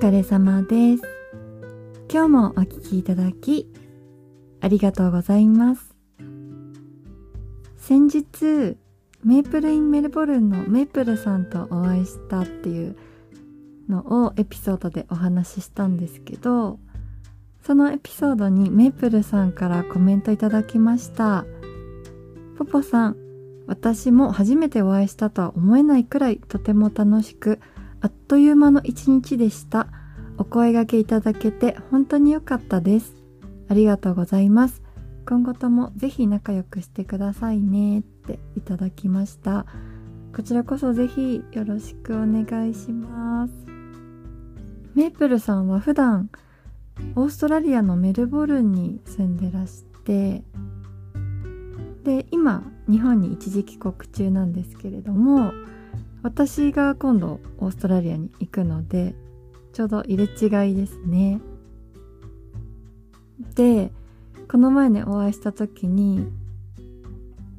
疲れ様です。今日もお聴きいただきありがとうございます。先日メープルインメルボルンのメープルさんとお会いしたっていうのをエピソードでお話ししたんですけどそのエピソードにメープルさんからコメントいただきました。ポポさん私も初めてお会いしたとは思えないくらいとても楽しくあっという間の一日でした。お声がけいただけて本当に良かったです。ありがとうございます。今後ともぜひ仲良くしてくださいね。っていただきました。こちらこそぜひよろしくお願いします。メープルさんは普段オーストラリアのメルボルンに住んでらしてで今日本に一時帰国中なんですけれども私が今度オーストラリアに行くのでちょうど入れ違いですね。でこの前ねお会いした時に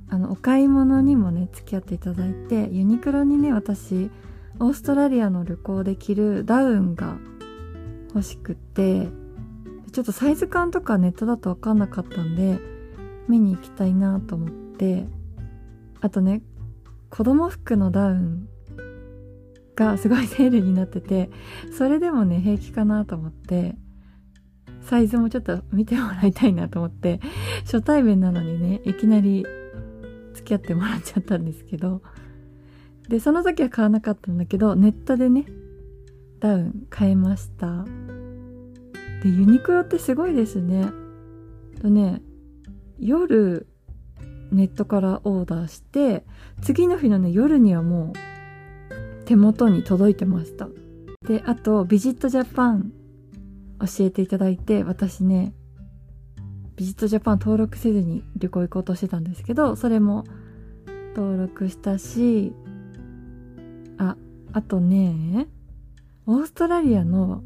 あのお買い物にもね付き合っていただいてユニクロにね私オーストラリアの旅行で着るダウンが欲しくてちょっとサイズ感とかネットだと分かんなかったんで見に行きたいなと思ってあとね子供服のダウンがすごいセールになっててそれでもね平気かなと思ってサイズもちょっと見てもらいたいなと思って初対面なのにねいきなり付き合ってもらっちゃったんですけどでその時は買わなかったんだけどネットでねダウン買えました。でユニクロってすごいですね。とね夜ネットからオーダーして次の日のね夜にはもう手元に届いてました。であとビジットジャパン教えていただいて私ねビジットジャパン登録せずに旅行行こうとしてたんですけどそれも登録したしああとねオーストラリアの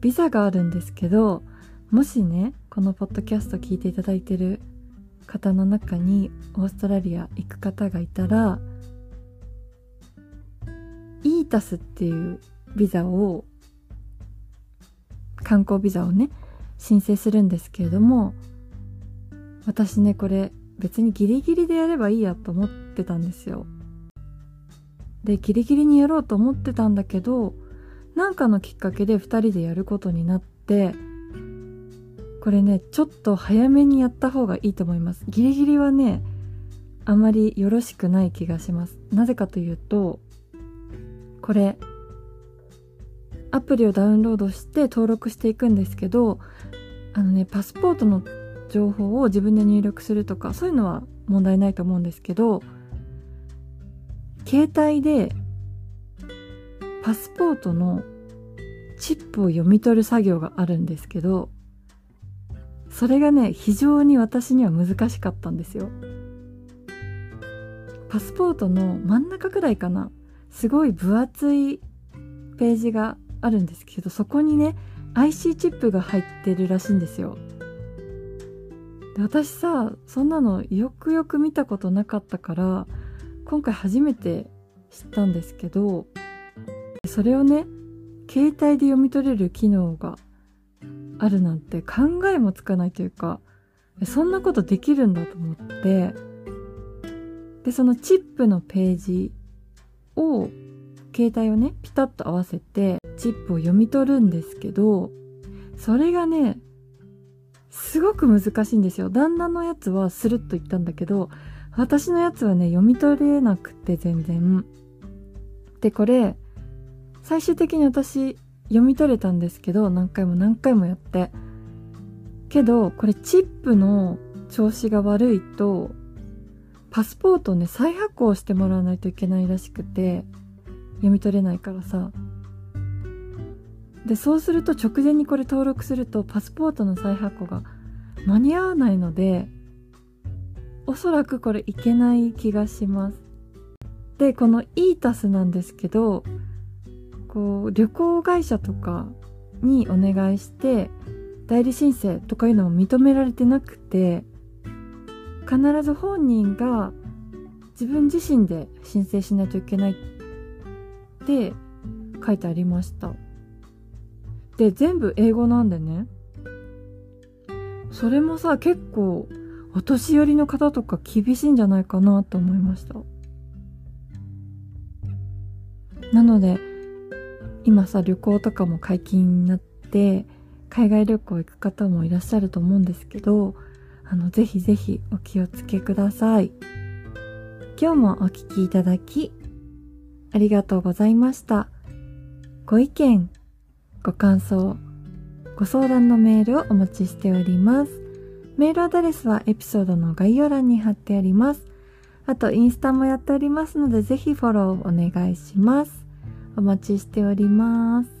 ビザがあるんですけどもしねこのポッドキャスト聞いていただいてる方の中にオーストラリア行く方がいたらイータスっていうビザを観光ビザをね申請するんですけれども私ねこれ別にギリギリでやればいいやと思ってたんですよ。でギリギリにやろうと思ってたんだけどなんかのきっかけで2人でやることになってこれねちょっと早めにやった方がいいと思います。ギリギリはねあまりよろしくない気がします。なぜかというとこれアプリをダウンロードして登録していくんですけどあのねパスポートの情報を自分で入力するとかそういうのは問題ないと思うんですけど携帯でパスポートのチップを読み取る作業があるんですけどそれがね非常に私には難しかったんですよ。パスポートの真ん中くらいかなすごい分厚いページがあるんですけどそこにね IC チップが入ってるらしいんですよ。で私さそんなのよくよく見たことなかったから今回初めて知ったんですけどそれをね携帯で読み取れる機能があるなんて考えもつかないというかそんなことできるんだと思ってでそのチップのページを携帯をねピタッと合わせてチップを読み取るんですけどそれがねすごく難しいんですよ。旦那のやつはスルッといったんだけど私のやつはね読み取れなくて全然。でこれ最終的に私読み取れたんですけど何回も何回もやって。けどこれチップの調子が悪いとパスポートをね再発行してもらわないといけないらしくて読み取れないからさ。でそうすると直前にこれ登録するとパスポートの再発行が間に合わないのでおそらくこれいけない気がします。でこのイータスなんですけどこう旅行会社とかにお願いして代理申請とかいうのも認められてなくて必ず本人が自分自身で申請しないといけないって書いてありました。で全部英語なんでね。それもさ結構お年寄りの方とか厳しいんじゃないかなと思いました。なので今さ旅行とかも解禁になって海外旅行行く方もいらっしゃると思うんですけどあのぜひぜひお気をつけください。今日もお聴きいただきありがとうございました。ご意見ご感想ご相談のメールをお待ちしております。メールアドレスはエピソードの概要欄に貼ってあります。あとインスタもやっておりますのでぜひフォローお願いします。お待ちしております。